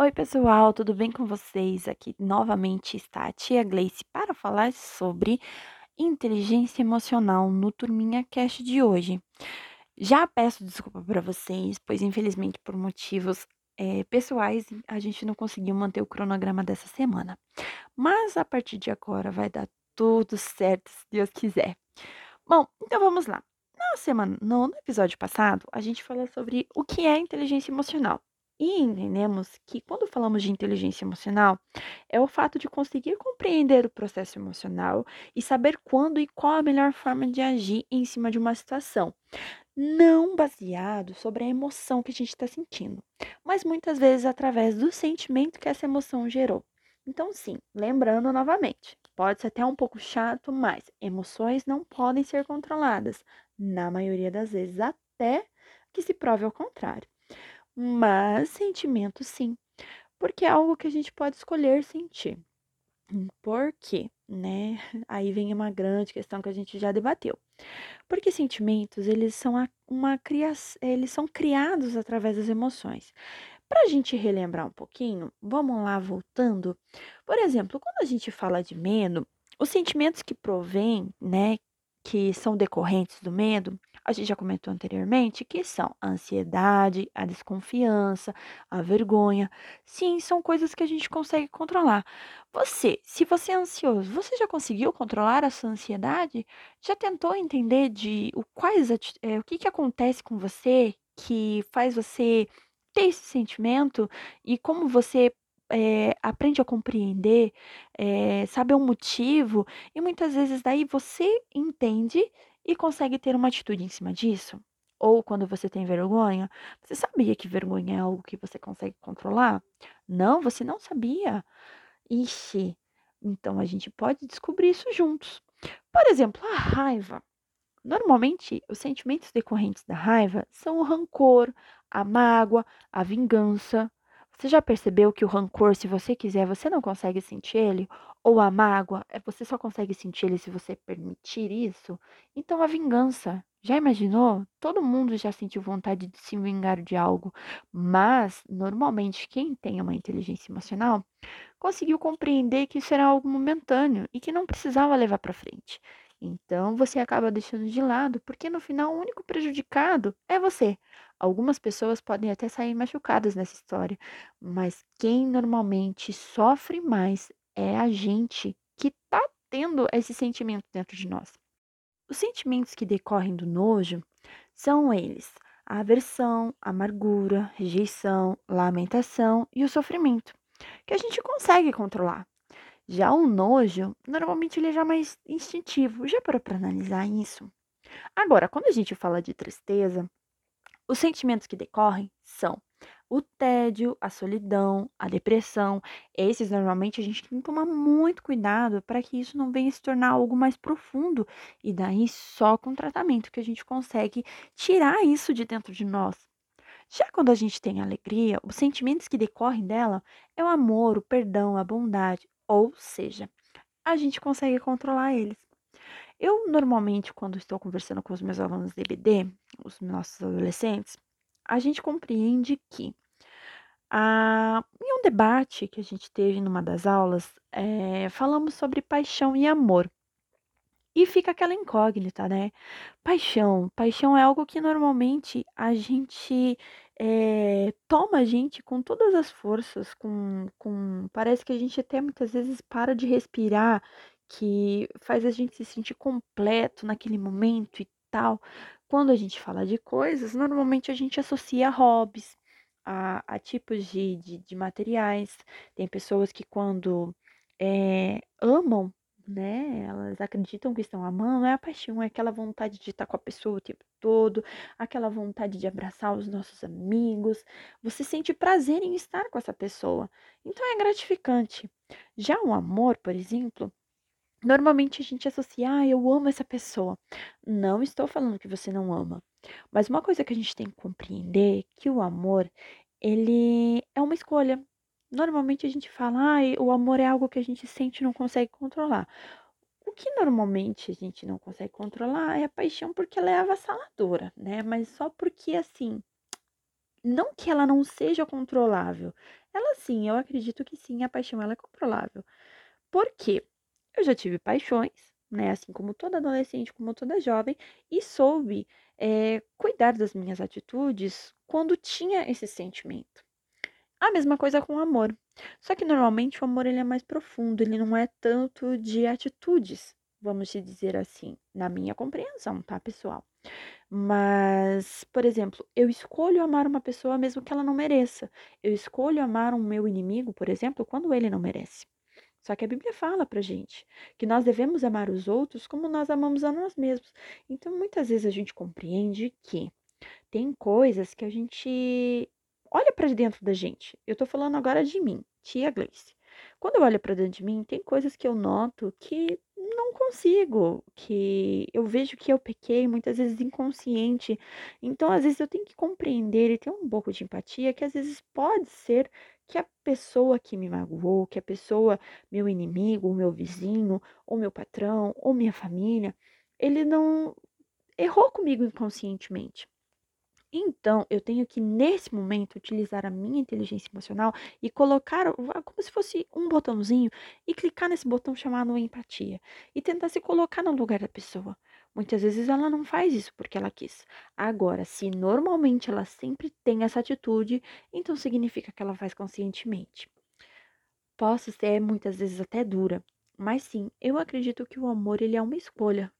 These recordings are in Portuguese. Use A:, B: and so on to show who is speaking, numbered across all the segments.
A: Oi, pessoal, tudo bem com vocês? Aqui novamente está a tia Gleice para falar sobre inteligência emocional no Turminha Cast de hoje. Já peço desculpa para vocês, pois infelizmente por motivos eh, pessoais a gente não conseguiu manter o cronograma dessa semana. Mas a partir de agora vai dar tudo certo, se Deus quiser. Bom, então vamos lá. Na semana, no episódio passado, a gente falou sobre o que é inteligência emocional. E entendemos que quando falamos de inteligência emocional, é o fato de conseguir compreender o processo emocional e saber quando e qual a melhor forma de agir em cima de uma situação, não baseado sobre a emoção que a gente está sentindo, mas muitas vezes através do sentimento que essa emoção gerou. Então, sim, lembrando novamente, pode ser até um pouco chato, mas emoções não podem ser controladas, na maioria das vezes, até que se prove ao contrário. Mas sentimento sim, porque é algo que a gente pode escolher sentir. Por quê? Né? Aí vem uma grande questão que a gente já debateu. Porque sentimentos, eles são uma criação, eles são criados através das emoções. Para a gente relembrar um pouquinho, vamos lá voltando. Por exemplo, quando a gente fala de medo, os sentimentos que provêm, né, que são decorrentes do medo, a gente já comentou anteriormente, que são a ansiedade, a desconfiança, a vergonha. Sim, são coisas que a gente consegue controlar. Você, se você é ansioso, você já conseguiu controlar a sua ansiedade? Já tentou entender de o quais é, o que, que acontece com você que faz você ter esse sentimento e como você é, aprende a compreender, é, sabe o motivo, e muitas vezes daí você entende e consegue ter uma atitude em cima disso. Ou quando você tem vergonha, você sabia que vergonha é algo que você consegue controlar? Não, você não sabia. Ixi, então a gente pode descobrir isso juntos. Por exemplo, a raiva. Normalmente, os sentimentos decorrentes da raiva são o rancor, a mágoa, a vingança, você já percebeu que o rancor, se você quiser, você não consegue sentir ele? Ou a mágoa, é você só consegue sentir ele se você permitir isso? Então a vingança, já imaginou? Todo mundo já sentiu vontade de se vingar de algo, mas normalmente quem tem uma inteligência emocional conseguiu compreender que isso era algo momentâneo e que não precisava levar para frente. Então você acaba deixando de lado, porque no final o único prejudicado é você. Algumas pessoas podem até sair machucadas nessa história, mas quem normalmente sofre mais é a gente que está tendo esse sentimento dentro de nós. Os sentimentos que decorrem do nojo são eles: a aversão, a amargura, rejeição, lamentação e o sofrimento, que a gente consegue controlar. Já o nojo, normalmente ele é já mais instintivo. Já parou para analisar isso? Agora, quando a gente fala de tristeza, os sentimentos que decorrem são o tédio, a solidão, a depressão. Esses normalmente a gente tem que tomar muito cuidado para que isso não venha se tornar algo mais profundo. E daí só com tratamento que a gente consegue tirar isso de dentro de nós. Já quando a gente tem alegria, os sentimentos que decorrem dela é o amor, o perdão, a bondade, ou seja, a gente consegue controlar eles. Eu normalmente, quando estou conversando com os meus alunos de EBD, os nossos adolescentes, a gente compreende que ah, em um debate que a gente teve numa das aulas, é, falamos sobre paixão e amor. E fica aquela incógnita, né? Paixão. Paixão é algo que normalmente a gente é, toma a gente com todas as forças, com, com. Parece que a gente até muitas vezes para de respirar, que faz a gente se sentir completo naquele momento e tal. Quando a gente fala de coisas, normalmente a gente associa a hobbies, a, a tipos de, de, de materiais. Tem pessoas que quando é, amam né? Elas acreditam que estão amando, é a paixão, é aquela vontade de estar com a pessoa o tempo todo, aquela vontade de abraçar os nossos amigos. Você sente prazer em estar com essa pessoa. Então é gratificante. Já o amor, por exemplo, normalmente a gente associa, ah, eu amo essa pessoa. Não estou falando que você não ama. Mas uma coisa que a gente tem que compreender é que o amor, ele é uma escolha. Normalmente a gente fala, ah, o amor é algo que a gente sente e não consegue controlar. O que normalmente a gente não consegue controlar é a paixão porque ela é avassaladora, né? Mas só porque assim Não que ela não seja controlável. Ela sim, eu acredito que sim, a paixão ela é controlável. Por quê? Eu já tive paixões, né? Assim como toda adolescente, como toda jovem, e soube é, cuidar das minhas atitudes quando tinha esse sentimento. A mesma coisa com o amor. Só que normalmente o amor ele é mais profundo, ele não é tanto de atitudes, vamos dizer assim, na minha compreensão, tá, pessoal? Mas, por exemplo, eu escolho amar uma pessoa mesmo que ela não mereça. Eu escolho amar um meu inimigo, por exemplo, quando ele não merece. Só que a Bíblia fala pra gente que nós devemos amar os outros como nós amamos a nós mesmos. Então, muitas vezes a gente compreende que tem coisas que a gente olha para dentro da gente. Eu tô falando agora de mim, tia Gleice. Quando eu olho para dentro de mim, tem coisas que eu noto que não consigo, que eu vejo que eu pequei muitas vezes inconsciente. Então, às vezes eu tenho que compreender e ter um pouco de empatia, que às vezes pode ser que a pessoa que me magoou, que a pessoa, meu inimigo, o meu vizinho, ou meu patrão, ou minha família, ele não errou comigo inconscientemente. Então, eu tenho que, nesse momento, utilizar a minha inteligência emocional e colocar como se fosse um botãozinho e clicar nesse botão chamado empatia e tentar se colocar no lugar da pessoa. Muitas vezes ela não faz isso porque ela quis. Agora, se normalmente ela sempre tem essa atitude, então significa que ela faz conscientemente. Posso ser muitas vezes até dura, mas sim, eu acredito que o amor ele é uma escolha.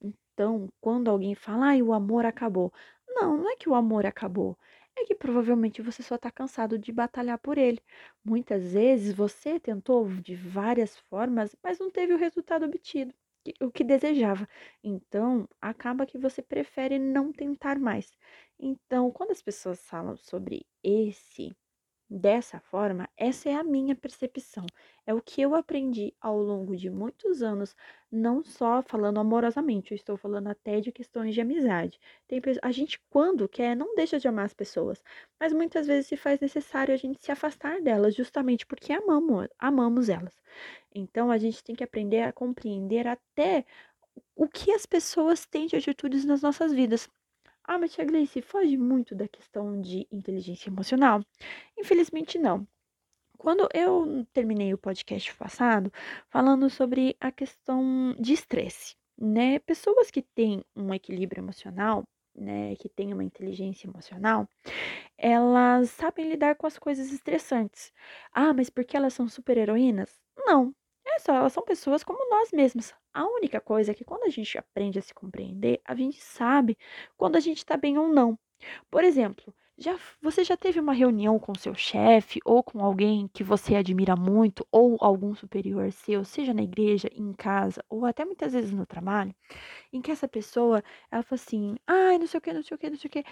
A: Então, quando alguém fala, ah, o amor acabou, não, não é que o amor acabou. É que provavelmente você só está cansado de batalhar por ele. Muitas vezes você tentou de várias formas, mas não teve o resultado obtido, o que desejava. Então, acaba que você prefere não tentar mais. Então, quando as pessoas falam sobre esse Dessa forma, essa é a minha percepção. É o que eu aprendi ao longo de muitos anos, não só falando amorosamente, eu estou falando até de questões de amizade. Tem, a gente, quando quer, não deixa de amar as pessoas, mas muitas vezes se faz necessário a gente se afastar delas, justamente porque amamos, amamos elas. Então, a gente tem que aprender a compreender até o que as pessoas têm de atitudes nas nossas vidas. Ah, mas Tia Gleice, foge muito da questão de inteligência emocional? Infelizmente, não. Quando eu terminei o podcast passado falando sobre a questão de estresse, né? Pessoas que têm um equilíbrio emocional, né, que têm uma inteligência emocional, elas sabem lidar com as coisas estressantes. Ah, mas porque elas são super-heroínas? Não, é só, elas são pessoas como nós mesmos. A única coisa é que quando a gente aprende a se compreender, a gente sabe quando a gente está bem ou não. Por exemplo, já, você já teve uma reunião com seu chefe ou com alguém que você admira muito ou algum superior seu, seja na igreja, em casa ou até muitas vezes no trabalho, em que essa pessoa, ela fala assim, ai, não sei o que, não sei o que, não sei o que.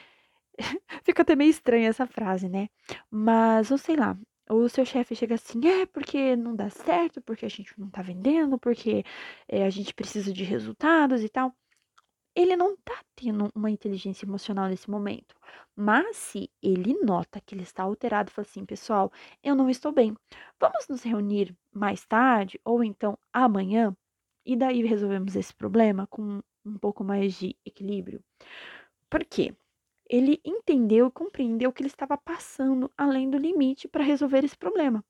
A: Fica até meio estranha essa frase, né? Mas, ou sei lá, o seu chefe chega assim, é porque não dá certo, porque a gente não tá vendendo, porque é, a gente precisa de resultados e tal. Ele não tá tendo uma inteligência emocional nesse momento. Mas se ele nota que ele está alterado, fala assim, pessoal, eu não estou bem. Vamos nos reunir mais tarde ou então amanhã e daí resolvemos esse problema com um pouco mais de equilíbrio. Por quê? Ele entendeu e compreendeu que ele estava passando além do limite para resolver esse problema.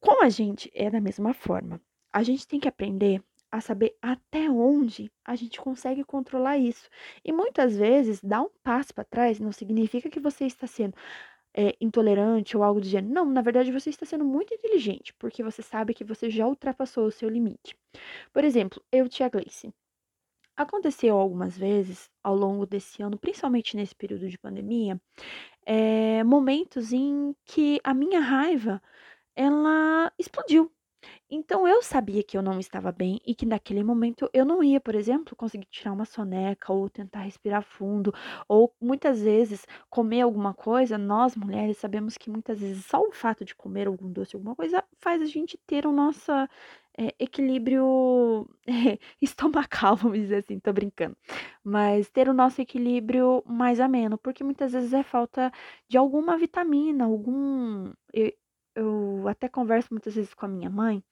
A: Com a gente é da mesma forma. A gente tem que aprender a saber até onde a gente consegue controlar isso. E muitas vezes, dar um passo para trás não significa que você está sendo é, intolerante ou algo do gênero. Não, na verdade, você está sendo muito inteligente, porque você sabe que você já ultrapassou o seu limite. Por exemplo, eu, Tia Gleice, Aconteceu algumas vezes ao longo desse ano, principalmente nesse período de pandemia, eh, momentos em que a minha raiva ela explodiu. Então eu sabia que eu não estava bem e que naquele momento eu não ia, por exemplo, conseguir tirar uma soneca ou tentar respirar fundo, ou muitas vezes comer alguma coisa. Nós mulheres sabemos que muitas vezes só o fato de comer algum doce, alguma coisa, faz a gente ter o nosso é, equilíbrio é, estomacal, vamos dizer assim, tô brincando. Mas ter o nosso equilíbrio mais ameno, porque muitas vezes é falta de alguma vitamina, algum. Eu, eu até converso muitas vezes com a minha mãe,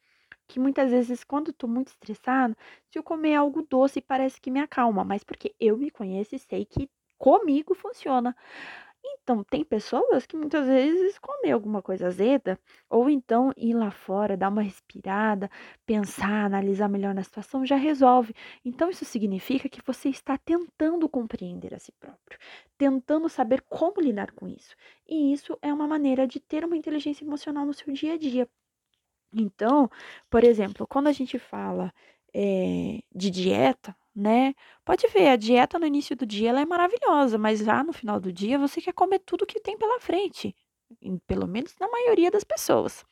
A: que muitas vezes, quando eu tô muito estressada, se eu comer algo doce, parece que me acalma, mas porque eu me conheço e sei que comigo funciona. Então, tem pessoas que muitas vezes comem alguma coisa azeda, ou então ir lá fora, dar uma respirada, pensar, analisar melhor na situação, já resolve. Então, isso significa que você está tentando compreender a si próprio, tentando saber como lidar com isso. E isso é uma maneira de ter uma inteligência emocional no seu dia a dia. Então, por exemplo, quando a gente fala é, de dieta, né? Pode ver, a dieta no início do dia ela é maravilhosa, mas já no final do dia você quer comer tudo que tem pela frente, pelo menos na maioria das pessoas.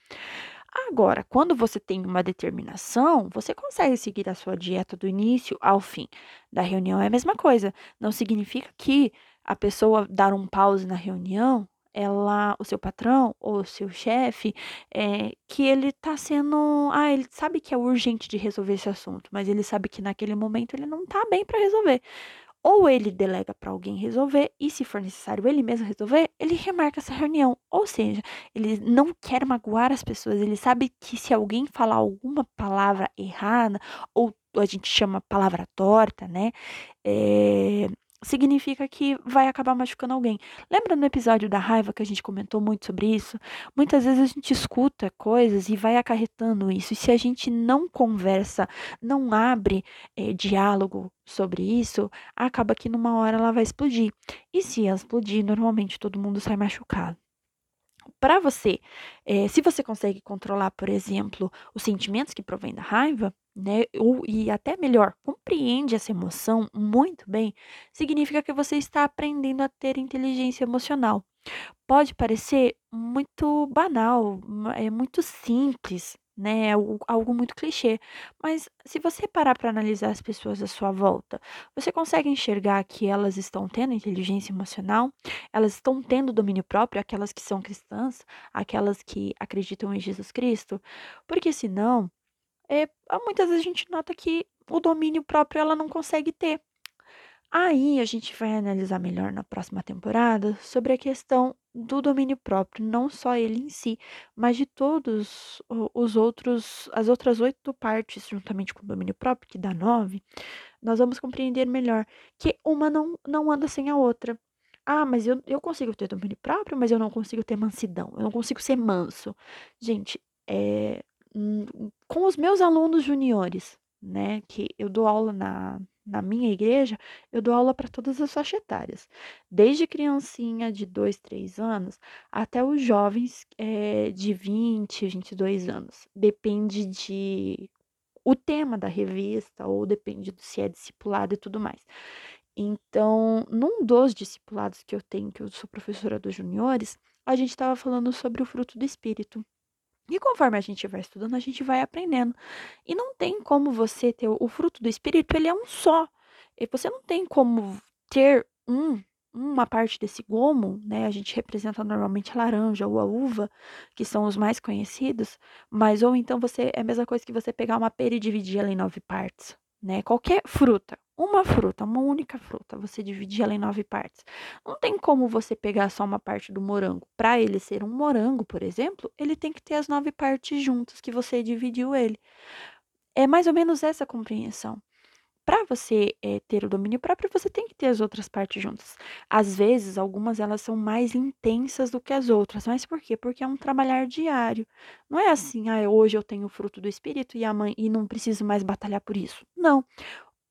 A: Agora, quando você tem uma determinação, você consegue seguir a sua dieta do início ao fim. Da reunião é a mesma coisa. Não significa que a pessoa dar um pause na reunião ela, o seu patrão ou o seu chefe, é, que ele está sendo, ah, ele sabe que é urgente de resolver esse assunto, mas ele sabe que naquele momento ele não está bem para resolver. Ou ele delega para alguém resolver, e se for necessário ele mesmo resolver, ele remarca essa reunião. Ou seja, ele não quer magoar as pessoas, ele sabe que se alguém falar alguma palavra errada, ou a gente chama palavra torta, né? É, significa que vai acabar machucando alguém. Lembra no episódio da raiva que a gente comentou muito sobre isso? Muitas vezes a gente escuta coisas e vai acarretando isso. E se a gente não conversa, não abre é, diálogo sobre isso, acaba que numa hora ela vai explodir. E se ela explodir, normalmente todo mundo sai machucado para você, é, se você consegue controlar, por exemplo, os sentimentos que provêm da raiva, né, ou, e até melhor, compreende essa emoção muito bem, significa que você está aprendendo a ter inteligência emocional. Pode parecer muito banal, é muito simples, né? Algo muito clichê. Mas se você parar para analisar as pessoas à sua volta, você consegue enxergar que elas estão tendo inteligência emocional, elas estão tendo domínio próprio, aquelas que são cristãs, aquelas que acreditam em Jesus Cristo? Porque senão, é, muitas vezes a gente nota que o domínio próprio ela não consegue ter. Aí a gente vai analisar melhor na próxima temporada sobre a questão do domínio próprio, não só ele em si, mas de todos os outros, as outras oito partes, juntamente com o domínio próprio, que dá nove, nós vamos compreender melhor que uma não, não anda sem a outra. Ah, mas eu, eu consigo ter domínio próprio, mas eu não consigo ter mansidão, eu não consigo ser manso. Gente, é, com os meus alunos juniores, né, que eu dou aula na, na minha igreja, eu dou aula para todas as faixas etárias, desde criancinha de 2, 3 anos até os jovens é, de 20, 22 anos. Depende de o tema da revista ou depende se é discipulado e tudo mais. Então, num dos discipulados que eu tenho, que eu sou professora dos juniores, a gente estava falando sobre o fruto do espírito. E conforme a gente vai estudando, a gente vai aprendendo. E não tem como você ter o fruto do espírito, ele é um só. E você não tem como ter um uma parte desse gomo, né? A gente representa normalmente a laranja ou a uva, que são os mais conhecidos, mas ou então você é a mesma coisa que você pegar uma pera e dividir ela em nove partes, né? Qualquer fruta, uma fruta, uma única fruta, você dividir ela em nove partes. Não tem como você pegar só uma parte do morango. Para ele ser um morango, por exemplo, ele tem que ter as nove partes juntas que você dividiu ele. É mais ou menos essa compreensão. Para você é, ter o domínio próprio, você tem que ter as outras partes juntas. Às vezes, algumas elas são mais intensas do que as outras. Mas por quê? Porque é um trabalhar diário. Não é assim, ah, hoje eu tenho o fruto do espírito e amanhã e não preciso mais batalhar por isso. Não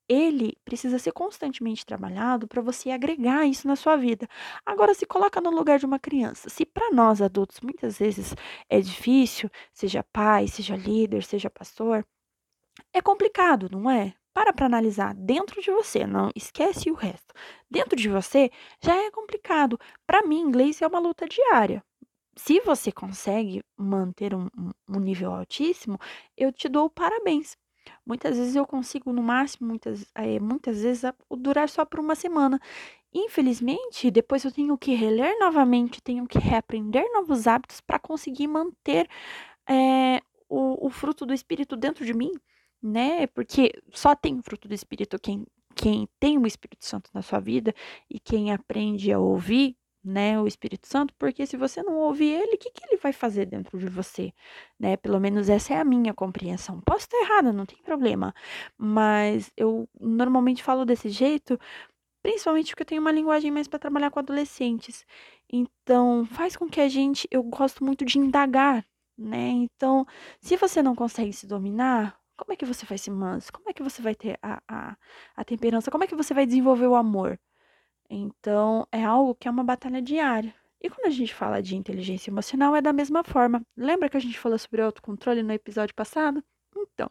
A: ele precisa ser constantemente trabalhado para você agregar isso na sua vida. Agora, se coloca no lugar de uma criança. Se para nós adultos muitas vezes é difícil, seja pai, seja líder, seja pastor, é complicado, não é? Para para analisar dentro de você, não esquece o resto. Dentro de você já é complicado. Para mim, inglês é uma luta diária. Se você consegue manter um, um nível altíssimo, eu te dou parabéns, Muitas vezes eu consigo, no máximo, muitas, é, muitas vezes, durar só por uma semana. Infelizmente, depois eu tenho que reler novamente, tenho que reaprender novos hábitos para conseguir manter é, o, o fruto do Espírito dentro de mim, né? Porque só tem o fruto do Espírito quem, quem tem o Espírito Santo na sua vida e quem aprende a ouvir né, o Espírito Santo, porque se você não ouvir ele, o que, que ele vai fazer dentro de você, né? Pelo menos essa é a minha compreensão. Posso estar errada, não tem problema, mas eu normalmente falo desse jeito principalmente porque eu tenho uma linguagem mais para trabalhar com adolescentes. Então, faz com que a gente, eu gosto muito de indagar, né? Então, se você não consegue se dominar, como é que você vai se manso? Como é que você vai ter a, a, a temperança? Como é que você vai desenvolver o amor? Então, é algo que é uma batalha diária. E quando a gente fala de inteligência emocional, é da mesma forma. Lembra que a gente falou sobre autocontrole no episódio passado? Então,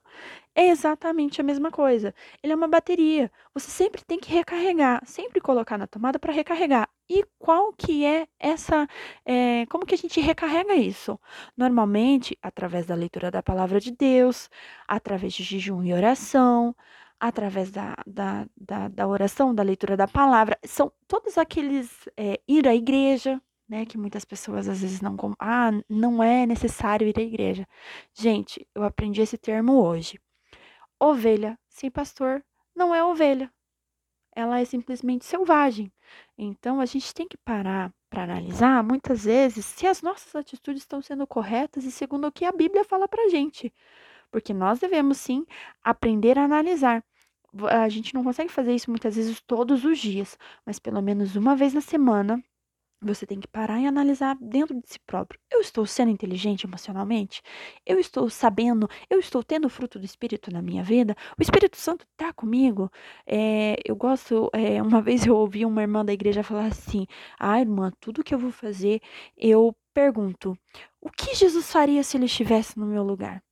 A: é exatamente a mesma coisa. Ele é uma bateria. Você sempre tem que recarregar, sempre colocar na tomada para recarregar. E qual que é essa, é, como que a gente recarrega isso? Normalmente, através da leitura da palavra de Deus, através de jejum e oração, através da, da, da, da oração, da leitura da palavra. São todos aqueles, é, ir à igreja, né, que muitas pessoas às vezes não. Ah, não é necessário ir à igreja. Gente, eu aprendi esse termo hoje. Ovelha sem pastor não é ovelha. Ela é simplesmente selvagem. Então a gente tem que parar para analisar muitas vezes se as nossas atitudes estão sendo corretas e segundo o que a Bíblia fala para gente. Porque nós devemos sim aprender a analisar. A gente não consegue fazer isso muitas vezes todos os dias, mas pelo menos uma vez na semana você tem que parar e analisar dentro de si próprio. Eu estou sendo inteligente emocionalmente? Eu estou sabendo? Eu estou tendo o fruto do Espírito na minha vida? O Espírito Santo está comigo? É, eu gosto. É, uma vez eu ouvi uma irmã da igreja falar assim: Ah, irmã, tudo que eu vou fazer, eu pergunto: O que Jesus faria se ele estivesse no meu lugar?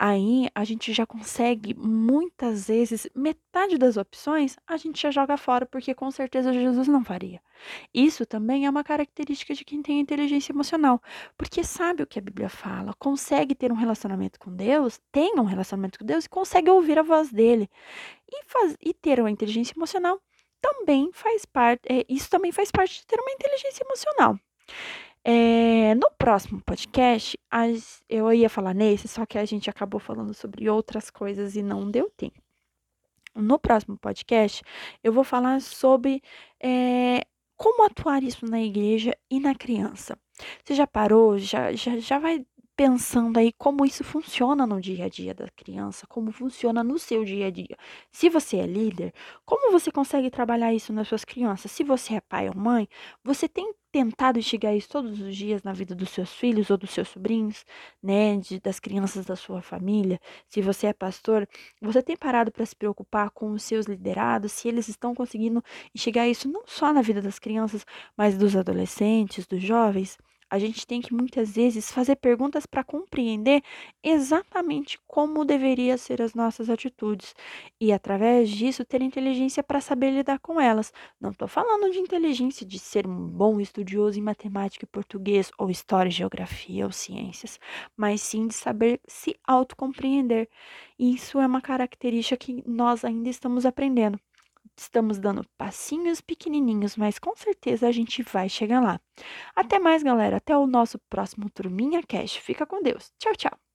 A: Aí a gente já consegue, muitas vezes, metade das opções a gente já joga fora, porque com certeza Jesus não faria. Isso também é uma característica de quem tem inteligência emocional, porque sabe o que a Bíblia fala, consegue ter um relacionamento com Deus, tem um relacionamento com Deus e consegue ouvir a voz dele. E, faz, e ter uma inteligência emocional também faz parte, é, isso também faz parte de ter uma inteligência emocional. É, no próximo podcast, as, eu ia falar nesse, só que a gente acabou falando sobre outras coisas e não deu tempo. No próximo podcast, eu vou falar sobre é, como atuar isso na igreja e na criança. Você já parou? Já, já, já vai pensando aí como isso funciona no dia a dia da criança, como funciona no seu dia a dia. Se você é líder, como você consegue trabalhar isso nas suas crianças? Se você é pai ou mãe, você tem tentado enxergar isso todos os dias na vida dos seus filhos ou dos seus sobrinhos, né, de, das crianças da sua família? Se você é pastor, você tem parado para se preocupar com os seus liderados, se eles estão conseguindo enxergar isso não só na vida das crianças, mas dos adolescentes, dos jovens? A gente tem que muitas vezes fazer perguntas para compreender exatamente como deveria ser as nossas atitudes e através disso ter inteligência para saber lidar com elas. Não estou falando de inteligência de ser um bom estudioso em matemática e português ou história, geografia ou ciências, mas sim de saber se autocompreender. Isso é uma característica que nós ainda estamos aprendendo. Estamos dando passinhos pequenininhos, mas com certeza a gente vai chegar lá. Até mais, galera. Até o nosso próximo Turminha Cash. Fica com Deus. Tchau, tchau.